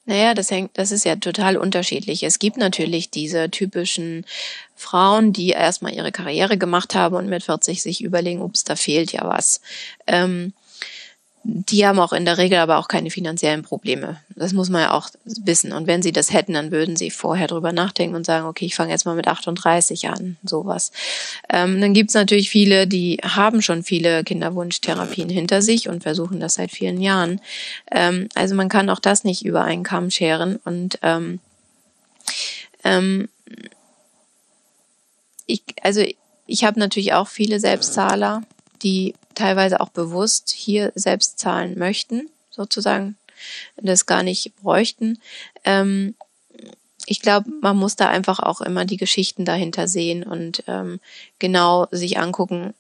naja, das hängt, das ist ja total unterschiedlich. Es gibt natürlich diese typischen Frauen, die erstmal ihre Karriere gemacht haben und mit 40 sich überlegen, ups, da fehlt ja was. Ähm, die haben auch in der Regel aber auch keine finanziellen Probleme. Das muss man ja auch wissen. Und wenn sie das hätten, dann würden sie vorher drüber nachdenken und sagen, okay, ich fange jetzt mal mit 38 an, sowas. Ähm, dann gibt's natürlich viele, die haben schon viele Kinderwunschtherapien hinter sich und versuchen das seit vielen Jahren. Ähm, also man kann auch das nicht über einen Kamm scheren. Und ähm, ähm, ich, also ich habe natürlich auch viele Selbstzahler, die teilweise auch bewusst hier selbst zahlen möchten, sozusagen, das gar nicht bräuchten. Ähm, ich glaube, man muss da einfach auch immer die Geschichten dahinter sehen und ähm, genau sich angucken.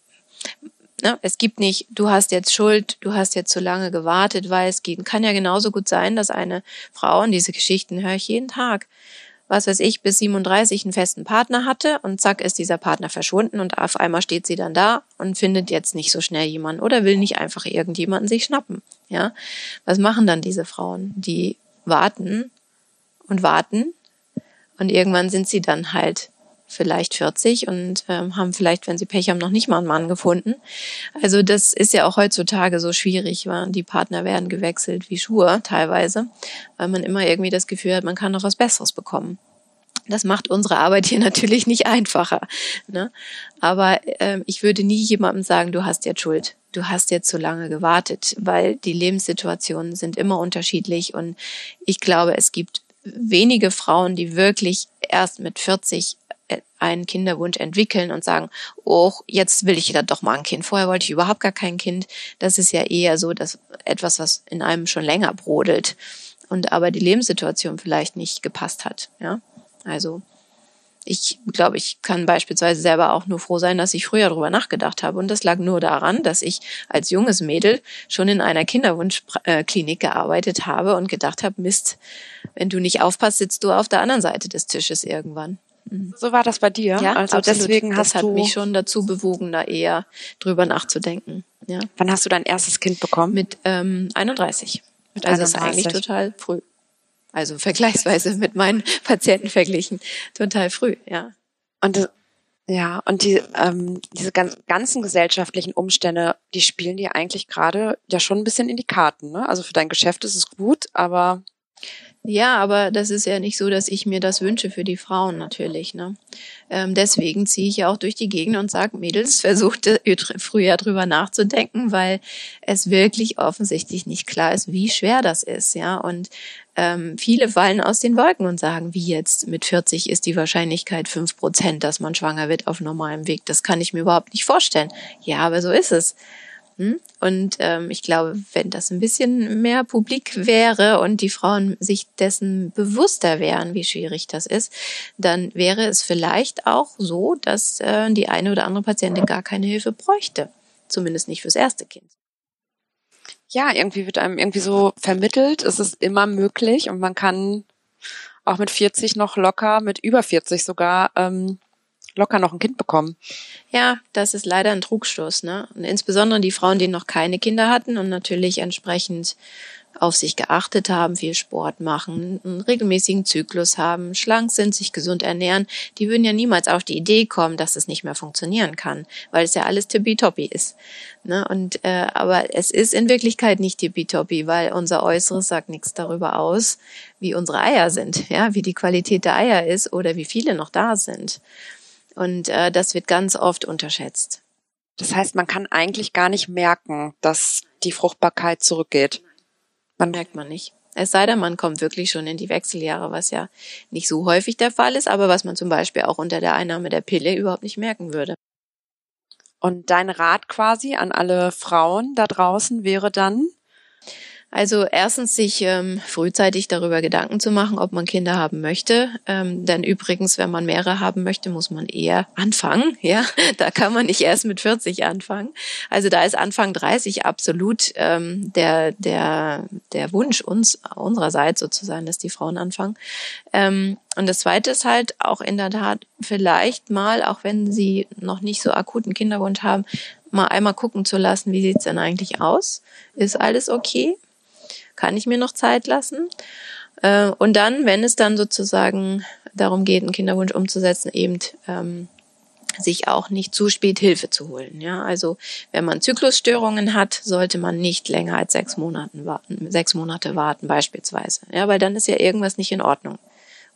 Ne? Es gibt nicht, du hast jetzt Schuld, du hast jetzt zu lange gewartet, weil es geht. Kann ja genauso gut sein, dass eine Frau, und diese Geschichten höre ich jeden Tag, was weiß ich, bis 37 einen festen Partner hatte und zack ist dieser Partner verschwunden und auf einmal steht sie dann da und findet jetzt nicht so schnell jemanden oder will nicht einfach irgendjemanden sich schnappen. Ja, was machen dann diese Frauen? Die warten und warten und irgendwann sind sie dann halt vielleicht 40 und ähm, haben vielleicht, wenn sie Pech haben, noch nicht mal einen Mann gefunden. Also das ist ja auch heutzutage so schwierig, weil die Partner werden gewechselt wie Schuhe teilweise, weil man immer irgendwie das Gefühl hat, man kann noch was Besseres bekommen. Das macht unsere Arbeit hier [LAUGHS] natürlich nicht einfacher. Ne? Aber ähm, ich würde nie jemandem sagen, du hast jetzt Schuld. Du hast jetzt zu lange gewartet, weil die Lebenssituationen sind immer unterschiedlich und ich glaube, es gibt wenige Frauen, die wirklich erst mit 40 einen Kinderwunsch entwickeln und sagen, oh, jetzt will ich da doch mal ein Kind. Vorher wollte ich überhaupt gar kein Kind. Das ist ja eher so, dass etwas, was in einem schon länger brodelt und aber die Lebenssituation vielleicht nicht gepasst hat. Ja, also ich glaube, ich kann beispielsweise selber auch nur froh sein, dass ich früher darüber nachgedacht habe. Und das lag nur daran, dass ich als junges Mädel schon in einer Kinderwunschklinik gearbeitet habe und gedacht habe, Mist, wenn du nicht aufpasst, sitzt du auf der anderen Seite des Tisches irgendwann. Mhm. So war das bei dir. Ja, also absolut. deswegen hast das hat mich schon dazu bewogen, da eher drüber nachzudenken. Ja. Wann hast du dein erstes Kind bekommen? Mit ähm, 31. Mit also 31. ist eigentlich total früh. Also vergleichsweise mit meinen [LAUGHS] Patienten verglichen, total früh, ja. Und ja, und die, ähm, diese ganz, ganzen gesellschaftlichen Umstände, die spielen dir eigentlich gerade ja schon ein bisschen in die Karten. Ne? Also für dein Geschäft ist es gut, aber ja, aber das ist ja nicht so, dass ich mir das wünsche für die Frauen natürlich. Ne? Ähm, deswegen ziehe ich ja auch durch die Gegend und sage, Mädels, versucht früher drüber nachzudenken, weil es wirklich offensichtlich nicht klar ist, wie schwer das ist. Ja, und ähm, viele fallen aus den Wolken und sagen, wie jetzt mit 40 ist die Wahrscheinlichkeit fünf Prozent, dass man schwanger wird auf normalem Weg. Das kann ich mir überhaupt nicht vorstellen. Ja, aber so ist es. Hm? Und ähm, ich glaube, wenn das ein bisschen mehr publik wäre und die Frauen sich dessen bewusster wären, wie schwierig das ist, dann wäre es vielleicht auch so, dass äh, die eine oder andere Patientin gar keine Hilfe bräuchte. Zumindest nicht fürs erste Kind. Ja, irgendwie wird einem irgendwie so vermittelt, es ist immer möglich und man kann auch mit 40 noch locker, mit über 40 sogar ähm, locker noch ein Kind bekommen. Ja, das ist leider ein Trugstoß, ne? Und insbesondere die Frauen, die noch keine Kinder hatten und natürlich entsprechend auf sich geachtet haben, viel Sport machen, einen regelmäßigen Zyklus haben, schlank sind, sich gesund ernähren, die würden ja niemals auf die Idee kommen, dass es nicht mehr funktionieren kann, weil es ja alles tippitoppi ist. Ne? Und äh, aber es ist in Wirklichkeit nicht tippitoppi, weil unser Äußeres sagt nichts darüber aus, wie unsere Eier sind, ja, wie die Qualität der Eier ist oder wie viele noch da sind. Und äh, das wird ganz oft unterschätzt. Das heißt, man kann eigentlich gar nicht merken, dass die Fruchtbarkeit zurückgeht. Man merkt man nicht. Es sei denn, man kommt wirklich schon in die Wechseljahre, was ja nicht so häufig der Fall ist, aber was man zum Beispiel auch unter der Einnahme der Pille überhaupt nicht merken würde. Und dein Rat quasi an alle Frauen da draußen wäre dann, also erstens sich ähm, frühzeitig darüber Gedanken zu machen, ob man Kinder haben möchte. Ähm, denn übrigens, wenn man mehrere haben möchte, muss man eher anfangen. [LAUGHS] Ja, da kann man nicht erst mit 40 anfangen. Also da ist Anfang 30 absolut ähm, der der der Wunsch uns unsererseits sozusagen, dass die Frauen anfangen. Ähm, und das Zweite ist halt auch in der Tat vielleicht mal, auch wenn sie noch nicht so akuten Kinderwunsch haben, mal einmal gucken zu lassen, wie sieht's denn eigentlich aus? Ist alles okay? Kann ich mir noch Zeit lassen. Äh, und dann, wenn es dann sozusagen darum geht, einen Kinderwunsch umzusetzen, eben ähm, sich auch nicht zu spät Hilfe zu holen. Ja, also wenn man Zyklusstörungen hat, sollte man nicht länger als sechs Monaten warten, sechs Monate warten beispielsweise. Ja, weil dann ist ja irgendwas nicht in Ordnung.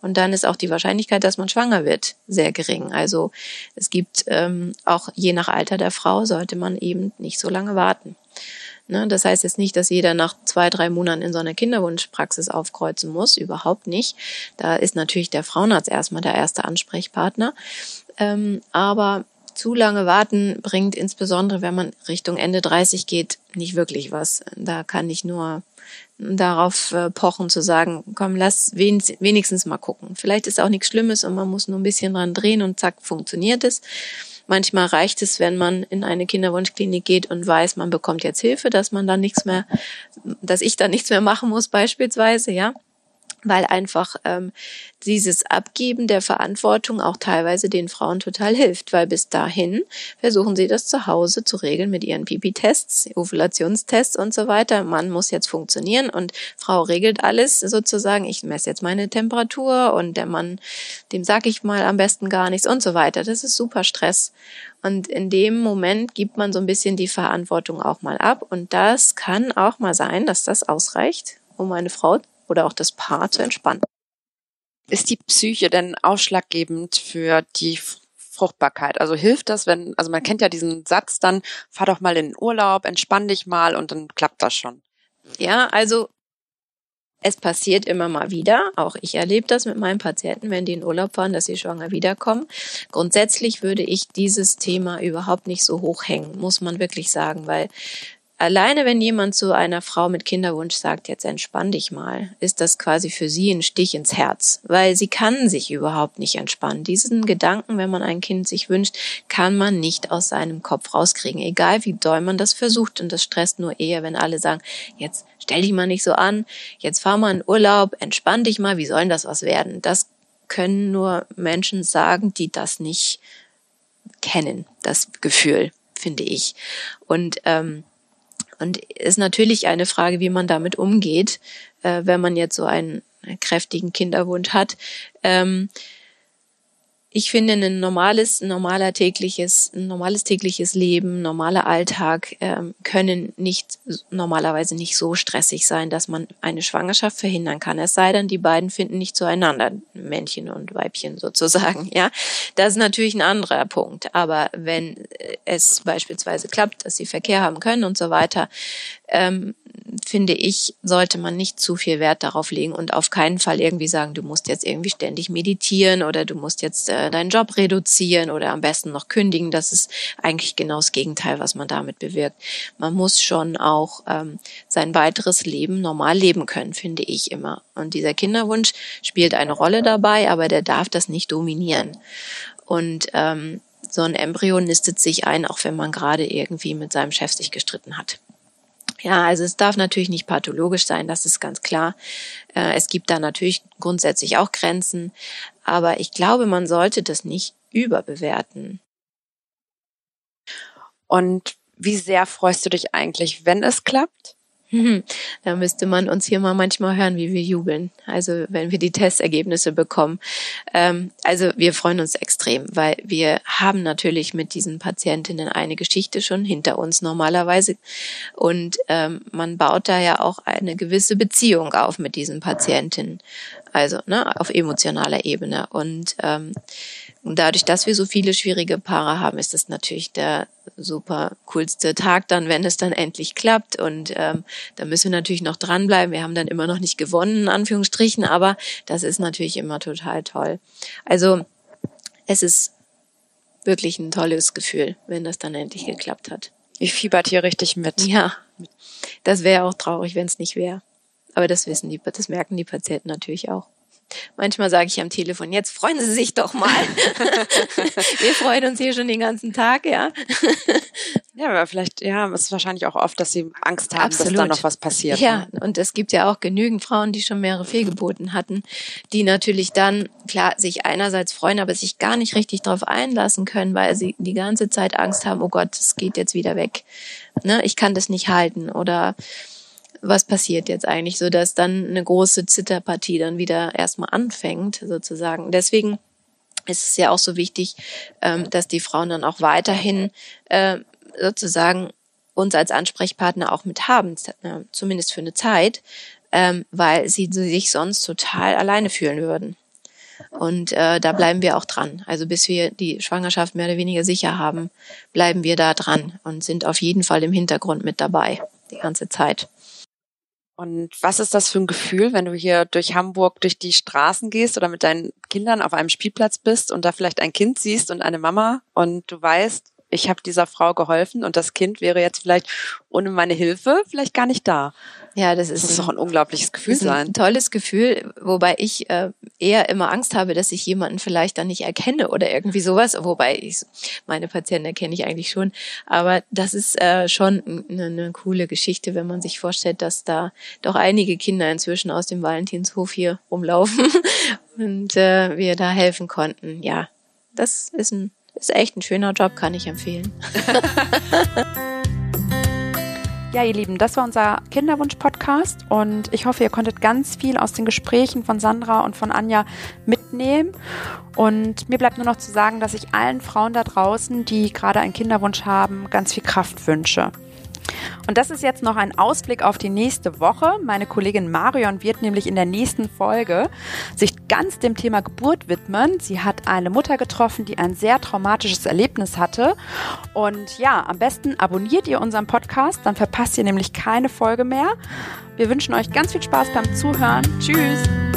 Und dann ist auch die Wahrscheinlichkeit, dass man schwanger wird, sehr gering. Also es gibt ähm, auch je nach Alter der Frau sollte man eben nicht so lange warten. Ne? Das heißt jetzt nicht, dass jeder nach zwei, drei Monaten in so einer Kinderwunschpraxis aufkreuzen muss, überhaupt nicht. Da ist natürlich der Frauenarzt erstmal der erste Ansprechpartner. Ähm, aber zu lange warten bringt insbesondere, wenn man Richtung Ende 30 geht, nicht wirklich was. Da kann ich nur darauf äh, pochen zu sagen, komm, lass wenigstens mal gucken. Vielleicht ist auch nichts Schlimmes und man muss nur ein bisschen dran drehen und zack, funktioniert es. Manchmal reicht es, wenn man in eine Kinderwunschklinik geht und weiß, man bekommt jetzt Hilfe, dass man dann nichts mehr, dass ich dann nichts mehr machen muss beispielsweise, ja. Weil einfach ähm, dieses Abgeben der Verantwortung auch teilweise den Frauen total hilft, weil bis dahin versuchen sie das zu Hause zu regeln mit ihren Pipi-Tests, Ovulationstests und so weiter. Mann muss jetzt funktionieren und Frau regelt alles sozusagen. Ich messe jetzt meine Temperatur und der Mann, dem sag ich mal am besten gar nichts und so weiter. Das ist super Stress. Und in dem Moment gibt man so ein bisschen die Verantwortung auch mal ab und das kann auch mal sein, dass das ausreicht, um eine Frau oder auch das Paar zu entspannen. Ist die Psyche denn ausschlaggebend für die Fruchtbarkeit? Also hilft das, wenn, also man kennt ja diesen Satz dann, fahr doch mal in den Urlaub, entspann dich mal und dann klappt das schon. Ja, also es passiert immer mal wieder. Auch ich erlebe das mit meinen Patienten, wenn die in Urlaub fahren, dass sie schwanger wiederkommen. Grundsätzlich würde ich dieses Thema überhaupt nicht so hoch hängen, muss man wirklich sagen, weil Alleine wenn jemand zu einer Frau mit Kinderwunsch sagt, jetzt entspann dich mal, ist das quasi für sie ein Stich ins Herz, weil sie kann sich überhaupt nicht entspannen. Diesen Gedanken, wenn man ein Kind sich wünscht, kann man nicht aus seinem Kopf rauskriegen, egal wie doll man das versucht. Und das stresst nur eher, wenn alle sagen, jetzt stell dich mal nicht so an, jetzt fahr mal in Urlaub, entspann dich mal, wie soll denn das was werden? Das können nur Menschen sagen, die das nicht kennen, das Gefühl, finde ich. Und ähm, und ist natürlich eine Frage, wie man damit umgeht, äh, wenn man jetzt so einen kräftigen Kinderwunsch hat. Ähm, ich finde, ein normales, normaler tägliches, ein normales tägliches Leben, normaler Alltag ähm, können nicht normalerweise nicht so stressig sein, dass man eine Schwangerschaft verhindern kann. Es sei denn, die beiden finden nicht zueinander, Männchen und Weibchen sozusagen. [LAUGHS] Ja, das ist natürlich ein anderer Punkt. Aber wenn es beispielsweise klappt, dass sie Verkehr haben können und so weiter, ähm, finde ich, sollte man nicht zu viel Wert darauf legen und auf keinen Fall irgendwie sagen, du musst jetzt irgendwie ständig meditieren oder du musst jetzt äh, deinen Job reduzieren oder am besten noch kündigen. Das ist eigentlich genau das Gegenteil, was man damit bewirkt. Man muss schon auch ähm, sein weiteres Leben normal leben können, finde ich immer. Und dieser Kinderwunsch spielt eine Rolle dabei, aber der darf das nicht dominieren. Und ähm, so ein Embryo nistet sich ein, auch wenn man gerade irgendwie mit seinem Chef sich gestritten hat. Ja, also es darf natürlich nicht pathologisch sein, das ist ganz klar. Äh, es gibt da natürlich grundsätzlich auch Grenzen, aber ich glaube, man sollte das nicht überbewerten. Und wie sehr freust du dich eigentlich, wenn es klappt? Da müsste man uns hier mal manchmal hören, wie wir jubeln. Also wenn wir die Testergebnisse bekommen. Ähm, also wir freuen uns extrem, weil wir haben natürlich mit diesen Patientinnen eine Geschichte schon hinter uns normalerweise. Und ähm, man baut da ja auch eine gewisse Beziehung auf mit diesen Patientinnen. Also ne, auf emotionaler Ebene. Und ähm, und dadurch, dass wir so viele schwierige Paare haben, ist es natürlich der super coolste Tag dann, wenn es dann endlich klappt. Und ähm, da müssen wir natürlich noch dranbleiben. Wir haben dann immer noch nicht gewonnen, in Anführungsstrichen, aber das ist natürlich immer total toll. Also es ist wirklich ein tolles Gefühl, wenn das dann endlich geklappt hat. Ich fiebert hier richtig mit. Ja, das wäre auch traurig, wenn es nicht wäre. Aber das wissen die, das merken die Patienten natürlich auch. Manchmal sage ich am Telefon, jetzt freuen Sie sich doch mal. [LAUGHS] Wir freuen uns hier schon den ganzen Tag, ja. Ja, aber vielleicht, ja, es ist wahrscheinlich auch oft, dass sie Angst haben, Absolut. dass da noch was passiert. Ja, ne? und es gibt ja auch genügend Frauen, die schon mehrere Fehlgeburten hatten, die natürlich dann, klar, sich einerseits freuen, aber sich gar nicht richtig darauf einlassen können, weil sie die ganze Zeit Angst haben, oh Gott, es geht jetzt wieder weg. Ne, ich kann das nicht halten oder was passiert jetzt eigentlich, so dass dann eine große Zitterpartie dann wieder erstmal anfängt, sozusagen. Deswegen ist es ja auch so wichtig, ähm, dass die Frauen dann auch weiterhin äh, sozusagen uns als Ansprechpartner auch mit haben, zumindest für eine Zeit, ähm, weil sie sich sonst total alleine fühlen würden. Und äh, da bleiben wir auch dran. Also bis wir die Schwangerschaft mehr oder weniger sicher haben, bleiben wir da dran und sind auf jeden Fall im Hintergrund mit dabei, die ganze Zeit. Und was ist das für ein Gefühl, wenn du hier durch Hamburg durch die Straßen gehst oder mit deinen Kindern auf einem Spielplatz bist und da vielleicht ein Kind siehst und eine Mama und du weißt, ich habe dieser Frau geholfen und das Kind wäre jetzt vielleicht ohne meine Hilfe vielleicht gar nicht da. Ja, das ist, das ist doch ein unglaubliches Gefühl sein. Ein tolles Gefühl, wobei ich äh, eher immer Angst habe, dass ich jemanden vielleicht dann nicht erkenne oder irgendwie sowas, wobei ich meine Patienten erkenne ich eigentlich schon. Aber das ist äh, schon eine, eine coole Geschichte, wenn man sich vorstellt, dass da doch einige Kinder inzwischen aus dem Valentinshof hier rumlaufen [LAUGHS] und äh, wir da helfen konnten. Ja, das ist ein ist echt ein schöner Job, kann ich empfehlen. [LAUGHS] Ja, ihr Lieben, das war unser Kinderwunsch-Podcast und ich hoffe, ihr konntet ganz viel aus den Gesprächen von Sandra und von Anja mitnehmen. Und mir bleibt nur noch zu sagen, dass ich allen Frauen da draußen, die gerade einen Kinderwunsch haben, ganz viel Kraft wünsche. Und das ist jetzt noch ein Ausblick auf die nächste Woche. Meine Kollegin Marion wird nämlich in der nächsten Folge sich ganz dem Thema Geburt widmen. Sie hat eine Mutter getroffen, die ein sehr traumatisches Erlebnis hatte. Und ja, am besten abonniert ihr unseren Podcast, dann verpasst ihr nämlich keine Folge mehr. Wir wünschen euch ganz viel Spaß beim Zuhören. Tschüss!